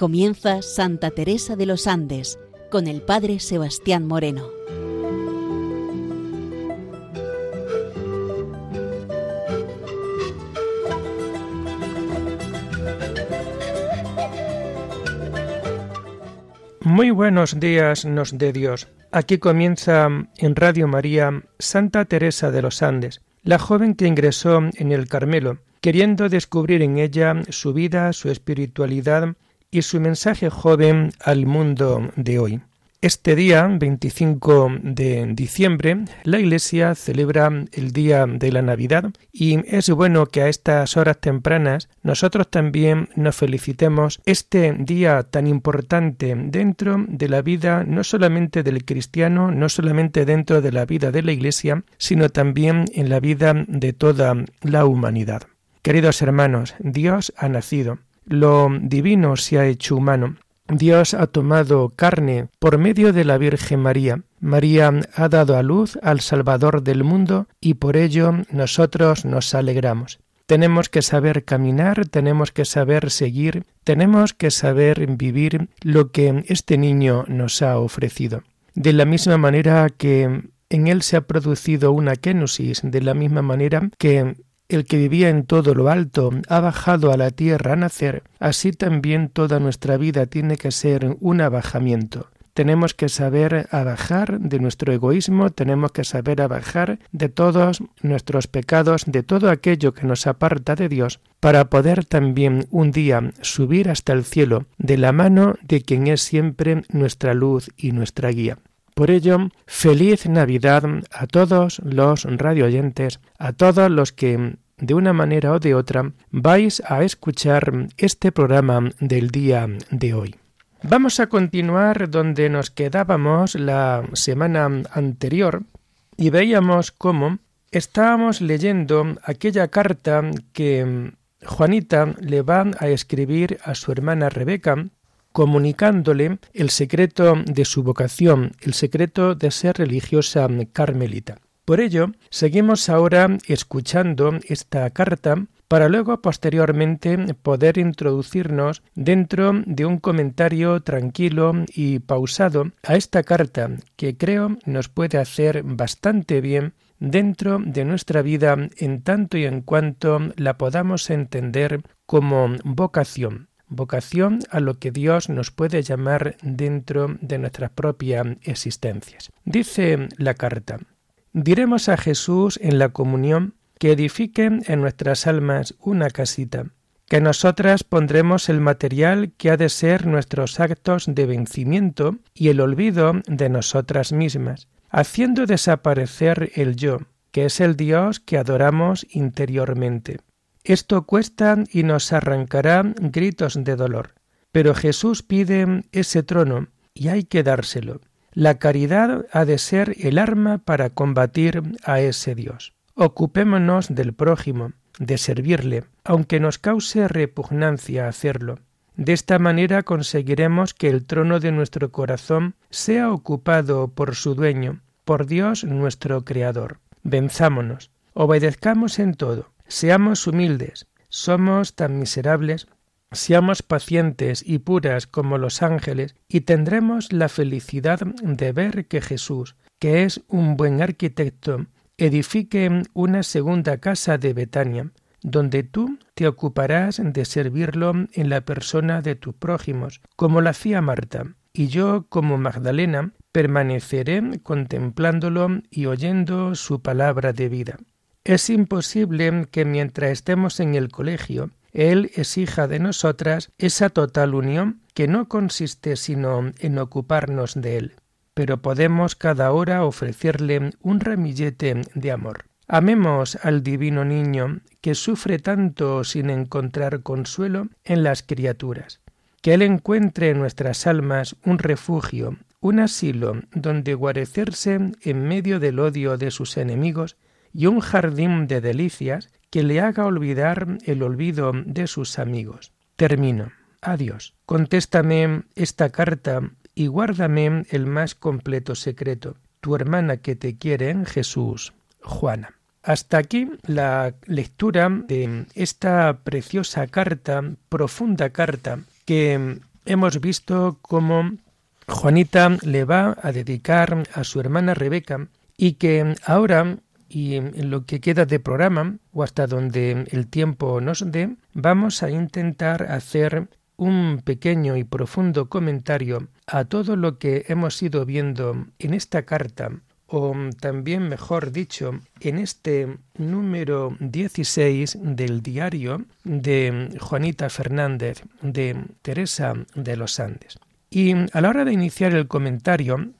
Comienza Santa Teresa de los Andes con el Padre Sebastián Moreno. Muy buenos días nos dé Dios. Aquí comienza en Radio María Santa Teresa de los Andes, la joven que ingresó en el Carmelo, queriendo descubrir en ella su vida, su espiritualidad y su mensaje joven al mundo de hoy. Este día, 25 de diciembre, la Iglesia celebra el día de la Navidad y es bueno que a estas horas tempranas nosotros también nos felicitemos este día tan importante dentro de la vida no solamente del cristiano, no solamente dentro de la vida de la Iglesia, sino también en la vida de toda la humanidad. Queridos hermanos, Dios ha nacido lo divino se ha hecho humano. Dios ha tomado carne por medio de la Virgen María. María ha dado a luz al Salvador del mundo y por ello nosotros nos alegramos. Tenemos que saber caminar, tenemos que saber seguir, tenemos que saber vivir lo que este niño nos ha ofrecido. De la misma manera que en él se ha producido una kenosis, de la misma manera que el que vivía en todo lo alto ha bajado a la tierra a nacer, así también toda nuestra vida tiene que ser un abajamiento. Tenemos que saber abajar de nuestro egoísmo, tenemos que saber abajar de todos nuestros pecados, de todo aquello que nos aparta de Dios, para poder también un día subir hasta el cielo de la mano de quien es siempre nuestra luz y nuestra guía. Por ello, feliz Navidad a todos los radioyentes, a todos los que de una manera o de otra vais a escuchar este programa del día de hoy. Vamos a continuar donde nos quedábamos la semana anterior y veíamos cómo estábamos leyendo aquella carta que Juanita le va a escribir a su hermana Rebeca comunicándole el secreto de su vocación, el secreto de ser religiosa carmelita. Por ello, seguimos ahora escuchando esta carta para luego posteriormente poder introducirnos dentro de un comentario tranquilo y pausado a esta carta que creo nos puede hacer bastante bien dentro de nuestra vida en tanto y en cuanto la podamos entender como vocación vocación a lo que Dios nos puede llamar dentro de nuestras propias existencias. Dice la carta, diremos a Jesús en la comunión que edifique en nuestras almas una casita, que nosotras pondremos el material que ha de ser nuestros actos de vencimiento y el olvido de nosotras mismas, haciendo desaparecer el yo, que es el Dios que adoramos interiormente esto cuesta y nos arrancará gritos de dolor. Pero Jesús pide ese trono y hay que dárselo. La caridad ha de ser el arma para combatir a ese Dios. Ocupémonos del prójimo, de servirle, aunque nos cause repugnancia hacerlo. De esta manera conseguiremos que el trono de nuestro corazón sea ocupado por su dueño, por Dios nuestro Creador. Venzámonos, obedezcamos en todo, Seamos humildes, somos tan miserables, seamos pacientes y puras como los ángeles, y tendremos la felicidad de ver que Jesús, que es un buen arquitecto, edifique una segunda casa de Betania, donde tú te ocuparás de servirlo en la persona de tus prójimos, como lo hacía Marta, y yo, como Magdalena, permaneceré contemplándolo y oyendo su palabra de vida. Es imposible que mientras estemos en el colegio, Él exija de nosotras esa total unión que no consiste sino en ocuparnos de Él, pero podemos cada hora ofrecerle un ramillete de amor. Amemos al divino niño que sufre tanto sin encontrar consuelo en las criaturas. Que Él encuentre en nuestras almas un refugio, un asilo donde guarecerse en medio del odio de sus enemigos y un jardín de delicias que le haga olvidar el olvido de sus amigos. Termino. Adiós. Contéstame esta carta y guárdame el más completo secreto. Tu hermana que te quiere Jesús, Juana. Hasta aquí la lectura de esta preciosa carta, profunda carta, que hemos visto cómo Juanita le va a dedicar a su hermana Rebeca y que ahora y en lo que queda de programa o hasta donde el tiempo nos dé, vamos a intentar hacer un pequeño y profundo comentario a todo lo que hemos ido viendo en esta carta o también mejor dicho, en este número 16 del diario de Juanita Fernández de Teresa de los Andes. Y a la hora de iniciar el comentario,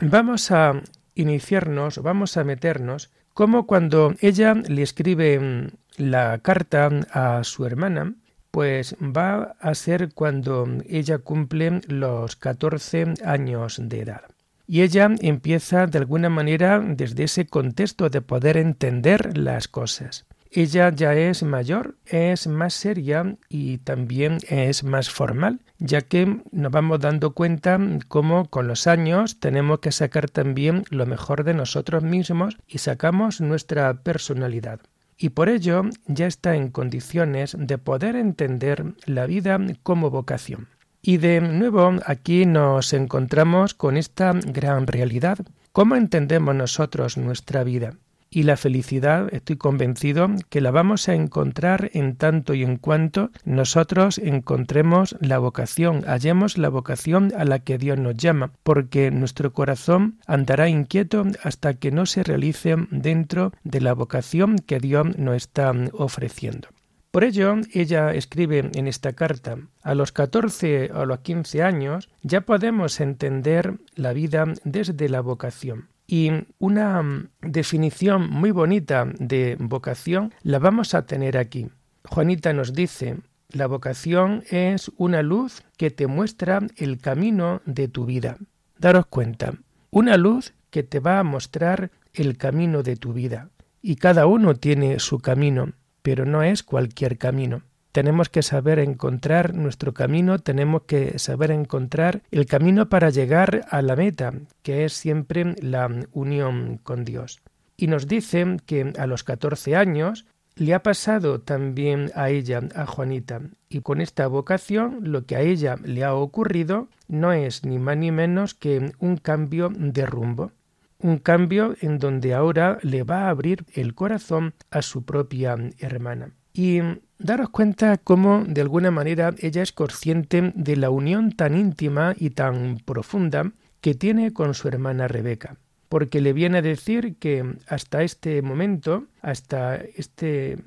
vamos a iniciarnos, vamos a meternos, como cuando ella le escribe la carta a su hermana, pues va a ser cuando ella cumple los 14 años de edad. Y ella empieza de alguna manera desde ese contexto de poder entender las cosas. Ella ya es mayor, es más seria y también es más formal, ya que nos vamos dando cuenta cómo con los años tenemos que sacar también lo mejor de nosotros mismos y sacamos nuestra personalidad. Y por ello ya está en condiciones de poder entender la vida como vocación. Y de nuevo aquí nos encontramos con esta gran realidad. ¿Cómo entendemos nosotros nuestra vida? Y la felicidad, estoy convencido, que la vamos a encontrar en tanto y en cuanto nosotros encontremos la vocación, hallemos la vocación a la que Dios nos llama, porque nuestro corazón andará inquieto hasta que no se realice dentro de la vocación que Dios nos está ofreciendo. Por ello, ella escribe en esta carta, a los 14 o a los 15 años ya podemos entender la vida desde la vocación. Y una definición muy bonita de vocación la vamos a tener aquí. Juanita nos dice, la vocación es una luz que te muestra el camino de tu vida. Daros cuenta, una luz que te va a mostrar el camino de tu vida. Y cada uno tiene su camino pero no es cualquier camino. Tenemos que saber encontrar nuestro camino, tenemos que saber encontrar el camino para llegar a la meta, que es siempre la unión con Dios. Y nos dice que a los 14 años le ha pasado también a ella, a Juanita, y con esta vocación lo que a ella le ha ocurrido no es ni más ni menos que un cambio de rumbo un cambio en donde ahora le va a abrir el corazón a su propia hermana. Y daros cuenta cómo de alguna manera ella es consciente de la unión tan íntima y tan profunda que tiene con su hermana Rebeca, porque le viene a decir que hasta este momento, hasta este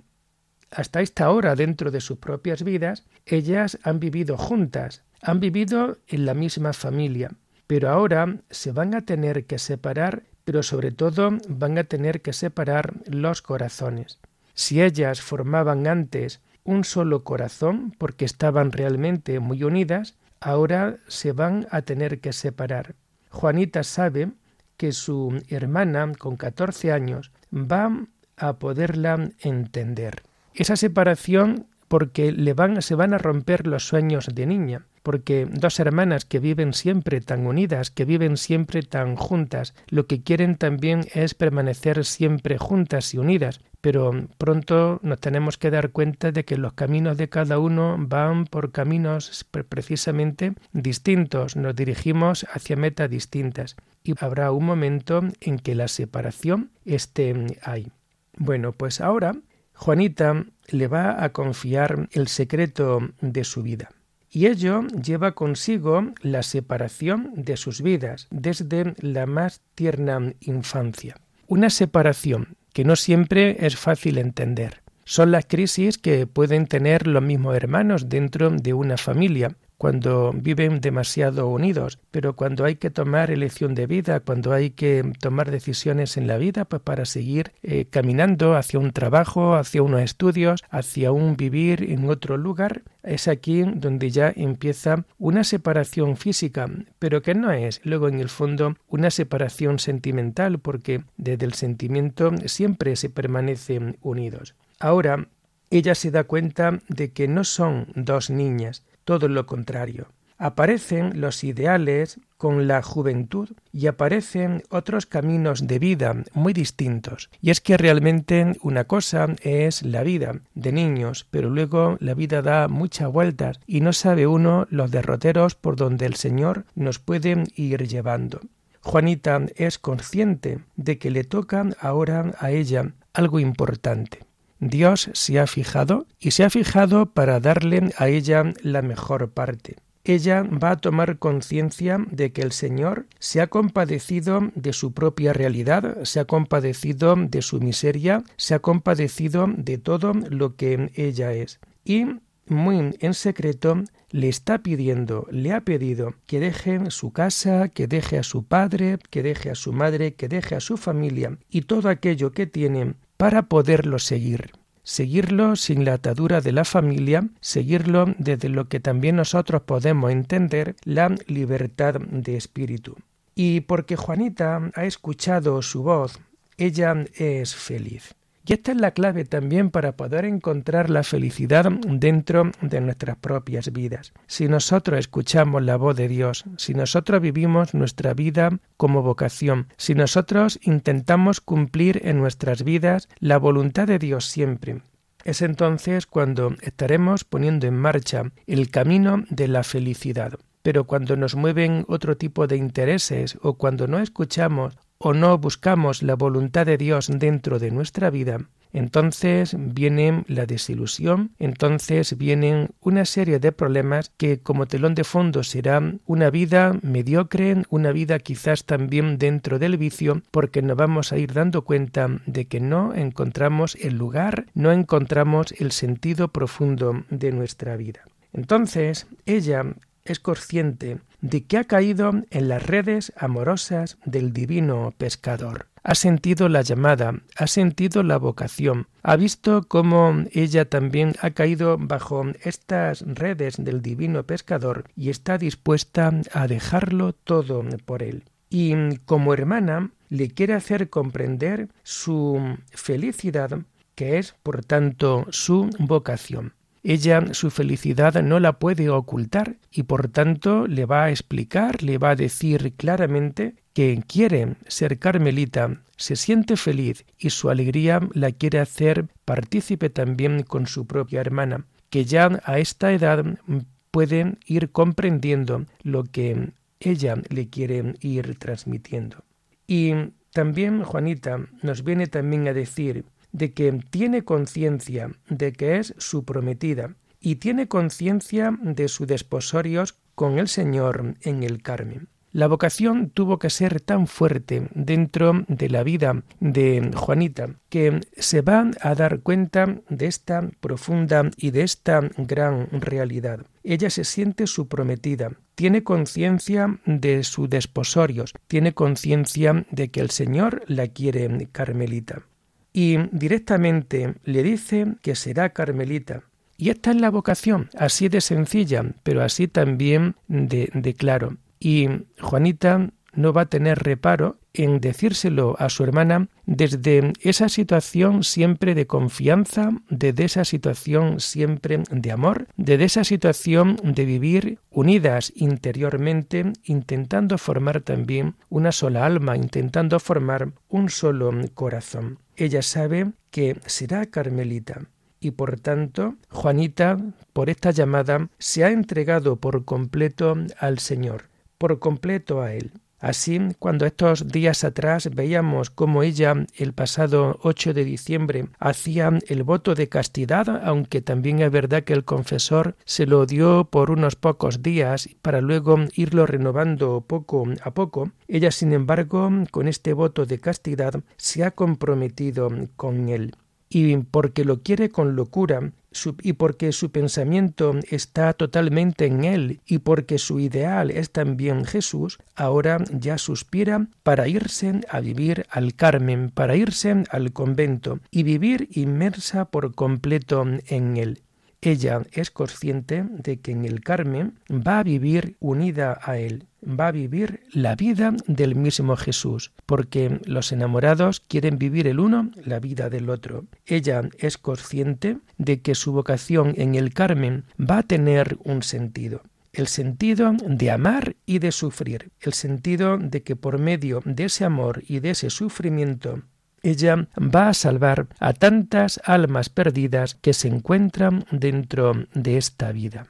hasta esta hora dentro de sus propias vidas, ellas han vivido juntas, han vivido en la misma familia, pero ahora se van a tener que separar, pero sobre todo van a tener que separar los corazones. Si ellas formaban antes un solo corazón porque estaban realmente muy unidas, ahora se van a tener que separar. Juanita sabe que su hermana con 14 años va a poderla entender. Esa separación porque se van a romper los sueños de niña porque dos hermanas que viven siempre tan unidas, que viven siempre tan juntas, lo que quieren también es permanecer siempre juntas y unidas, pero pronto nos tenemos que dar cuenta de que los caminos de cada uno van por caminos precisamente distintos, nos dirigimos hacia metas distintas y habrá un momento en que la separación esté ahí. Bueno, pues ahora Juanita le va a confiar el secreto de su vida y ello lleva consigo la separación de sus vidas desde la más tierna infancia. Una separación que no siempre es fácil entender. Son las crisis que pueden tener los mismos hermanos dentro de una familia, cuando viven demasiado unidos, pero cuando hay que tomar elección de vida, cuando hay que tomar decisiones en la vida pues para seguir eh, caminando hacia un trabajo, hacia unos estudios, hacia un vivir en otro lugar, es aquí donde ya empieza una separación física, pero que no es luego en el fondo una separación sentimental, porque desde el sentimiento siempre se permanecen unidos. Ahora, ella se da cuenta de que no son dos niñas, todo lo contrario. aparecen los ideales con la juventud y aparecen otros caminos de vida muy distintos. Y es que realmente una cosa es la vida de niños, pero luego la vida da muchas vueltas y no sabe uno los derroteros por donde el Señor nos puede ir llevando. Juanita es consciente de que le toca ahora a ella algo importante. Dios se ha fijado y se ha fijado para darle a ella la mejor parte ella va a tomar conciencia de que el Señor se ha compadecido de su propia realidad, se ha compadecido de su miseria, se ha compadecido de todo lo que ella es. Y muy en secreto le está pidiendo, le ha pedido que deje su casa, que deje a su padre, que deje a su madre, que deje a su familia y todo aquello que tiene para poderlo seguir seguirlo sin la atadura de la familia, seguirlo desde lo que también nosotros podemos entender la libertad de espíritu. Y porque Juanita ha escuchado su voz, ella es feliz. Y esta es la clave también para poder encontrar la felicidad dentro de nuestras propias vidas. Si nosotros escuchamos la voz de Dios, si nosotros vivimos nuestra vida como vocación, si nosotros intentamos cumplir en nuestras vidas la voluntad de Dios siempre, es entonces cuando estaremos poniendo en marcha el camino de la felicidad. Pero cuando nos mueven otro tipo de intereses o cuando no escuchamos o no buscamos la voluntad de Dios dentro de nuestra vida, entonces viene la desilusión, entonces vienen una serie de problemas que como telón de fondo será una vida mediocre, una vida quizás también dentro del vicio, porque nos vamos a ir dando cuenta de que no encontramos el lugar, no encontramos el sentido profundo de nuestra vida. Entonces, ella es consciente de que ha caído en las redes amorosas del divino pescador. Ha sentido la llamada, ha sentido la vocación, ha visto cómo ella también ha caído bajo estas redes del divino pescador y está dispuesta a dejarlo todo por él. Y como hermana le quiere hacer comprender su felicidad, que es por tanto su vocación. Ella su felicidad no la puede ocultar y por tanto le va a explicar, le va a decir claramente que quiere ser carmelita, se siente feliz y su alegría la quiere hacer partícipe también con su propia hermana, que ya a esta edad puede ir comprendiendo lo que ella le quiere ir transmitiendo. Y también Juanita nos viene también a decir de que tiene conciencia de que es su prometida y tiene conciencia de su desposorios con el Señor en el Carmen. La vocación tuvo que ser tan fuerte dentro de la vida de Juanita que se va a dar cuenta de esta profunda y de esta gran realidad. Ella se siente su prometida, tiene conciencia de su desposorios, tiene conciencia de que el Señor la quiere carmelita y directamente le dice que será carmelita. Y esta es la vocación, así de sencilla, pero así también de, claro. Y Juanita no va a tener reparo en decírselo a su hermana desde esa situación siempre de confianza, desde esa situación siempre de amor, desde esa situación de vivir unidas interiormente, intentando formar también una sola alma, intentando formar un solo corazón. Ella sabe que será carmelita, y por tanto Juanita, por esta llamada, se ha entregado por completo al Señor, por completo a Él. Así, cuando estos días atrás veíamos cómo ella el pasado 8 de diciembre hacía el voto de castidad, aunque también es verdad que el confesor se lo dio por unos pocos días para luego irlo renovando poco a poco, ella sin embargo con este voto de castidad se ha comprometido con él y porque lo quiere con locura, y porque su pensamiento está totalmente en Él, y porque su ideal es también Jesús, ahora ya suspira para irse a vivir al Carmen, para irse al convento, y vivir inmersa por completo en Él. Ella es consciente de que en el Carmen va a vivir unida a Él, va a vivir la vida del mismo Jesús, porque los enamorados quieren vivir el uno la vida del otro. Ella es consciente de que su vocación en el Carmen va a tener un sentido. el sentido de amar y de sufrir, el sentido de que por medio de ese amor y de ese sufrimiento ella va a salvar a tantas almas perdidas que se encuentran dentro de esta vida.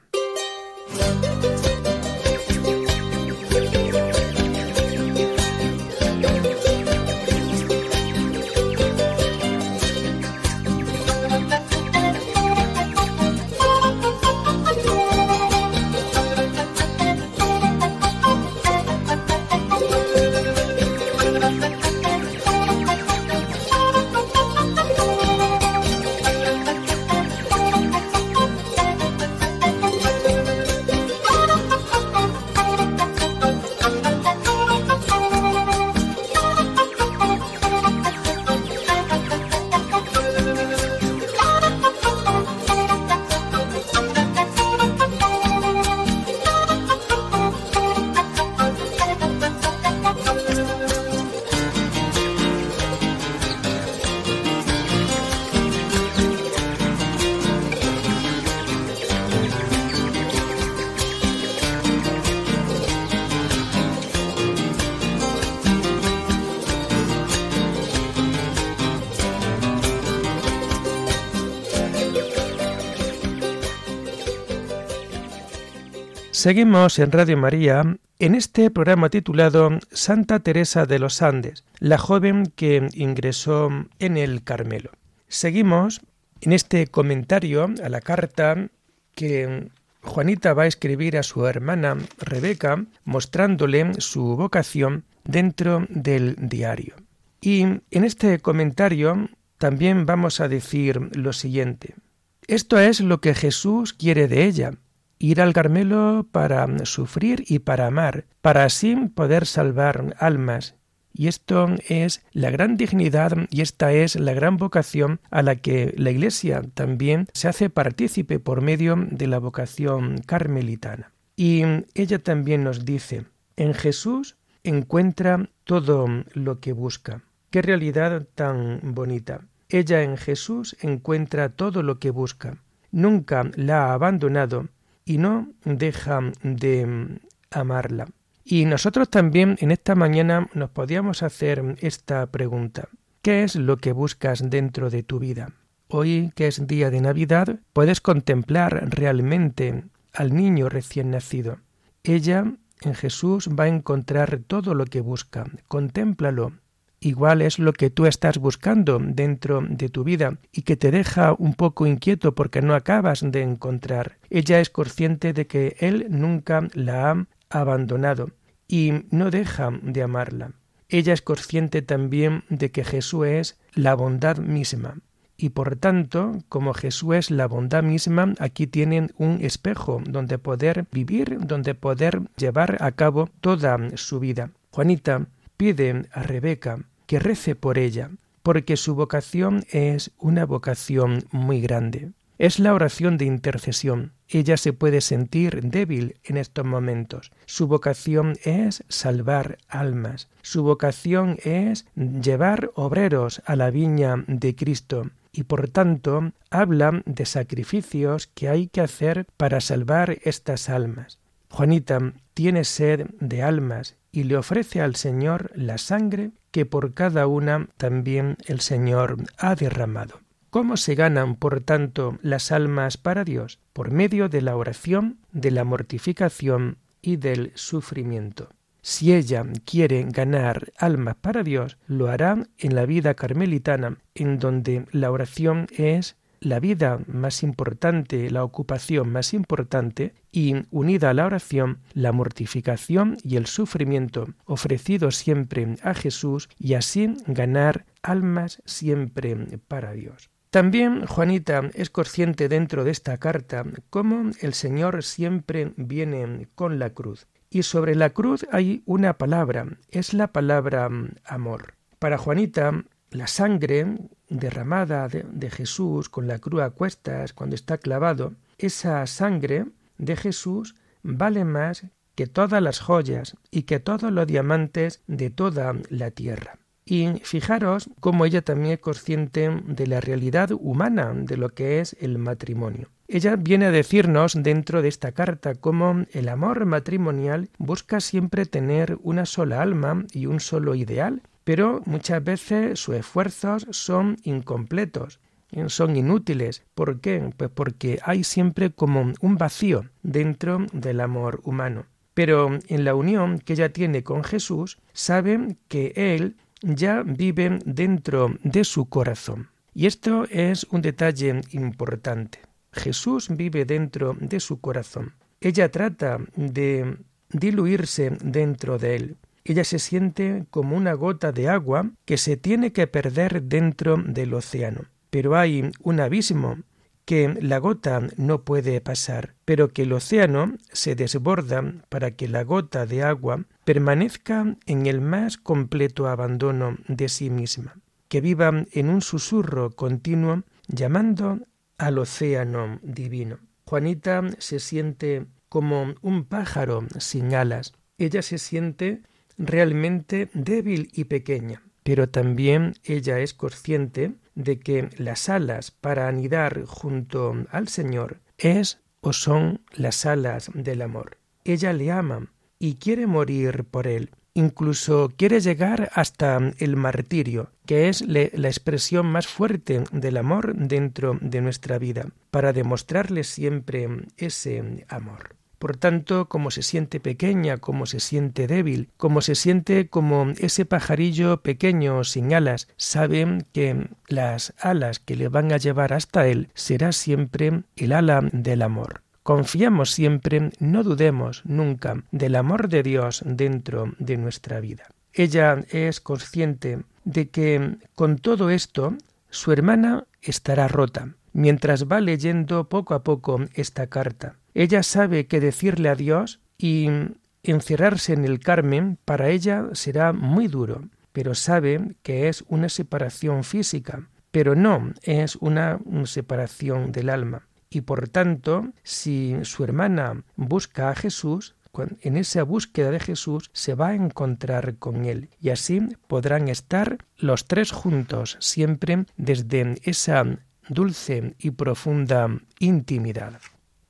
Seguimos en Radio María en este programa titulado Santa Teresa de los Andes, la joven que ingresó en el Carmelo. Seguimos en este comentario a la carta que Juanita va a escribir a su hermana Rebeca, mostrándole su vocación dentro del diario. Y en este comentario también vamos a decir lo siguiente. Esto es lo que Jesús quiere de ella, ir al Carmelo para sufrir y para amar, para así poder salvar almas. Y esto es la gran dignidad y esta es la gran vocación a la que la Iglesia también se hace partícipe por medio de la vocación carmelitana. Y ella también nos dice, en Jesús encuentra todo lo que busca. Qué realidad tan bonita. Ella en Jesús encuentra todo lo que busca. Nunca la ha abandonado y no deja de amarla. Y nosotros también en esta mañana nos podíamos hacer esta pregunta. ¿Qué es lo que buscas dentro de tu vida? Hoy, que es día de Navidad, puedes contemplar realmente al niño recién nacido. Ella en Jesús va a encontrar todo lo que busca. Contémplalo, igual es lo que tú estás buscando dentro de tu vida y que te deja un poco inquieto porque no acabas de encontrar. Ella es consciente de que él nunca la ha abandonado y no deja de amarla. Ella es consciente también de que Jesús es la bondad misma. Y por tanto, como Jesús es la bondad misma, aquí tienen un espejo donde poder vivir, donde poder llevar a cabo toda su vida. Juanita pide a Rebeca que rece por ella, porque su vocación es una vocación muy grande. Es la oración de intercesión. Ella se puede sentir débil en estos momentos. Su vocación es salvar almas. Su vocación es llevar obreros a la viña de Cristo. Y por tanto habla de sacrificios que hay que hacer para salvar estas almas. Juanita tiene sed de almas y le ofrece al Señor la sangre que por cada una también el Señor ha derramado. ¿Cómo se ganan, por tanto, las almas para Dios? Por medio de la oración, de la mortificación y del sufrimiento. Si ella quiere ganar almas para Dios, lo hará en la vida carmelitana, en donde la oración es la vida más importante, la ocupación más importante, y unida a la oración, la mortificación y el sufrimiento, ofrecido siempre a Jesús, y así ganar almas siempre para Dios. También Juanita es consciente dentro de esta carta cómo el Señor siempre viene con la cruz. Y sobre la cruz hay una palabra, es la palabra amor. Para Juanita, la sangre derramada de, Jesús con la cruz a cuestas cuando está clavado, esa sangre de Jesús vale más que todas las joyas y que todos los diamantes de toda la tierra. Y fijaros cómo ella también es consciente de la realidad humana de lo que es el matrimonio. ella viene a decirnos dentro de esta carta cómo el amor matrimonial busca siempre tener una sola alma y un solo ideal, pero muchas veces sus esfuerzos son incompletos son inútiles. ¿Por qué? Pues porque hay siempre como un vacío dentro del amor humano. Pero en la unión que ella tiene con Jesús, sabe que Él ya vive dentro de su corazón. Y esto es un detalle importante. Jesús vive dentro de su corazón. Ella trata de diluirse dentro de él. Ella se siente como una gota de agua que se tiene que perder dentro del océano. Pero hay un abismo que la gota no puede pasar, pero que el océano se desborda para que la gota de agua permanezca en el más completo abandono de sí misma, que viva en un susurro continuo llamando al océano divino. Juanita se siente como un pájaro sin alas. Ella se siente realmente débil y pequeña, pero también ella es consciente de que las alas para anidar junto al Señor es o son las alas del amor. Ella le ama y quiere morir por él. Incluso quiere llegar hasta el martirio, que es la expresión más fuerte del amor dentro de nuestra vida, para demostrarle siempre ese amor. Por tanto, como se siente pequeña, como se siente débil, como se siente como ese pajarillo pequeño sin alas, sabe que las alas que le van a llevar hasta él será siempre el ala del amor. Confiamos siempre, no dudemos nunca del amor de Dios dentro de nuestra vida. Ella es consciente de que con todo esto su hermana estará rota, mientras va leyendo poco a poco esta carta. Ella sabe que decirle a Dios y encerrarse en el Carmen para ella será muy duro, pero sabe que es una separación física, pero no es una separación del alma. Y por tanto, si su hermana busca a Jesús, en esa búsqueda de Jesús se va a encontrar con Él y así podrán estar los tres juntos siempre desde esa dulce y profunda intimidad.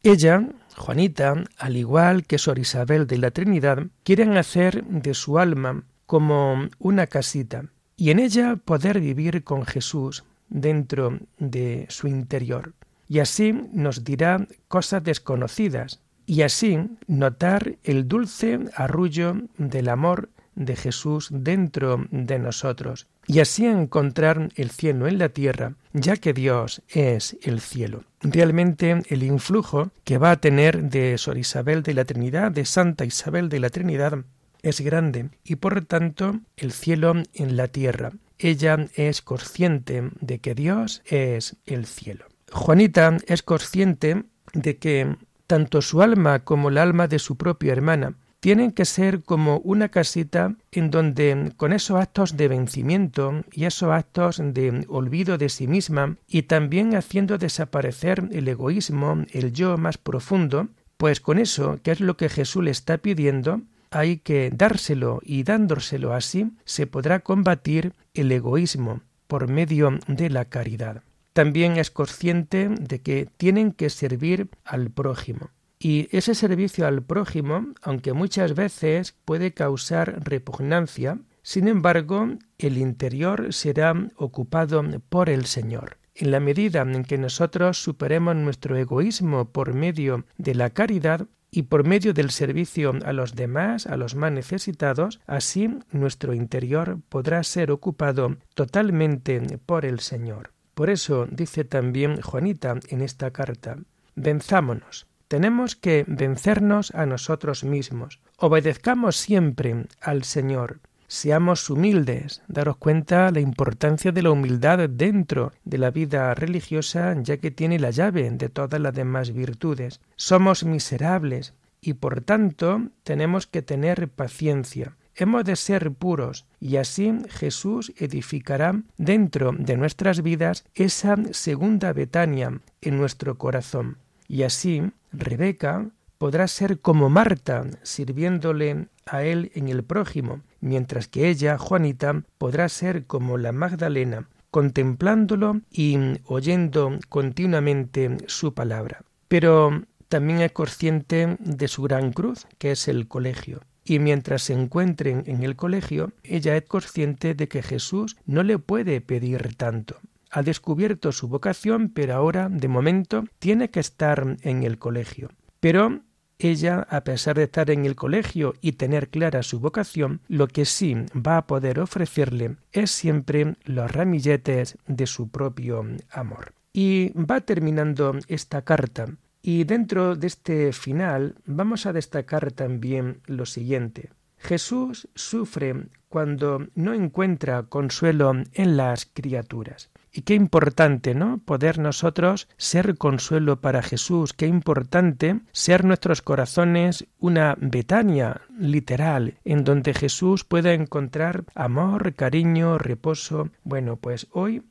Ella, Juanita, al igual que Sor Isabel de la Trinidad, quieren hacer de su alma como una casita y en ella poder vivir con Jesús dentro de su interior. Y así nos dirá cosas desconocidas y así notar el dulce arrullo del amor de Jesús dentro de nosotros y así encontrar el cielo en la tierra, ya que Dios es el cielo. Realmente el influjo que va a tener de Sor Isabel de la Trinidad, de Santa Isabel de la Trinidad, es grande y por tanto el cielo en la tierra. Ella es consciente de que Dios es el cielo. Juanita es consciente de que tanto su alma como el alma de su propia hermana tienen que ser como una casita en donde con esos actos de vencimiento y esos actos de olvido de sí misma y también haciendo desaparecer el egoísmo, el yo más profundo, pues con eso, que es lo que Jesús le está pidiendo, hay que dárselo y dándoselo así se podrá combatir el egoísmo por medio de la caridad. También es consciente de que tienen que servir al prójimo. Y ese servicio al prójimo, aunque muchas veces puede causar repugnancia, sin embargo, el interior será ocupado por el Señor. En la medida en que nosotros superemos nuestro egoísmo por medio de la caridad y por medio del servicio a los demás, a los más necesitados, así nuestro interior podrá ser ocupado totalmente por el Señor. Por eso dice también Juanita en esta carta, venzámonos tenemos que vencernos a nosotros mismos. Obedezcamos siempre al Señor. Seamos humildes, daros cuenta la importancia de la humildad dentro de la vida religiosa, ya que tiene la llave de todas las demás virtudes. Somos miserables y por tanto tenemos que tener paciencia. Hemos de ser puros y así Jesús edificará dentro de nuestras vidas esa segunda Betania en nuestro corazón. Y así Rebeca podrá ser como Marta, sirviéndole a él en el prójimo, mientras que ella, Juanita, podrá ser como la Magdalena, contemplándolo y oyendo continuamente su palabra. pero también es consciente de su gran cruz, que es el colegio. Y mientras se encuentren en el colegio, ella es consciente de que Jesús no le puede pedir tanto. Ha descubierto su vocación, pero ahora, de momento, tiene que estar en el colegio. Pero ella, a pesar de estar en el colegio y tener clara su vocación, lo que sí va a poder ofrecerle es siempre los ramilletes de su propio amor. Y va terminando esta carta y dentro de este final vamos a destacar también lo siguiente. Jesús sufre cuando no encuentra consuelo en las criaturas. Y qué importante, ¿no? Poder nosotros ser consuelo para Jesús, qué importante ser nuestros corazones una Betania literal, en donde Jesús pueda encontrar amor, cariño, reposo. Bueno, pues hoy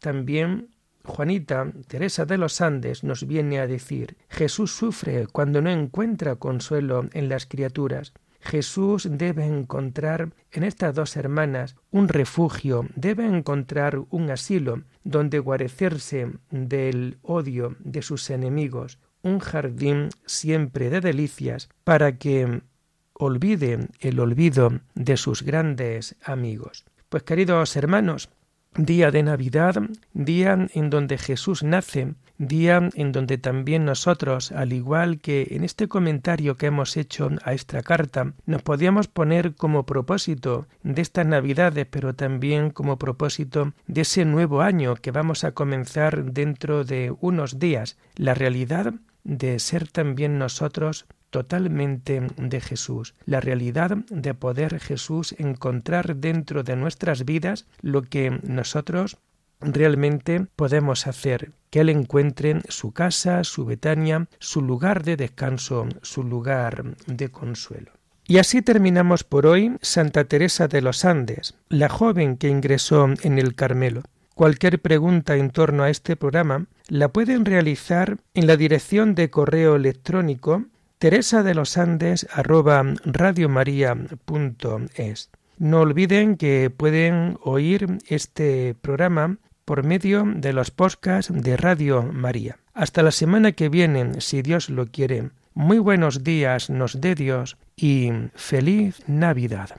también Juanita Teresa de los Andes nos viene a decir Jesús sufre cuando no encuentra consuelo en las criaturas. Jesús debe encontrar en estas dos hermanas un refugio, debe encontrar un asilo donde guarecerse del odio de sus enemigos, un jardín siempre de delicias para que olvide el olvido de sus grandes amigos. Pues queridos hermanos, día de Navidad, día en donde Jesús nace, día en donde también nosotros, al igual que en este comentario que hemos hecho a esta carta, nos podíamos poner como propósito de estas Navidades, pero también como propósito de ese nuevo año que vamos a comenzar dentro de unos días, la realidad de ser también nosotros totalmente de Jesús, la realidad de poder Jesús encontrar dentro de nuestras vidas lo que nosotros realmente podemos hacer, que Él encuentre su casa, su Betania, su lugar de descanso, su lugar de consuelo. Y así terminamos por hoy Santa Teresa de los Andes, la joven que ingresó en el Carmelo. Cualquier pregunta en torno a este programa la pueden realizar en la dirección de correo electrónico teresa de los Andes arroba radiomaria.es. No olviden que pueden oír este programa por medio de los podcasts de Radio María. Hasta la semana que viene, si Dios lo quiere. Muy buenos días nos dé Dios y feliz Navidad.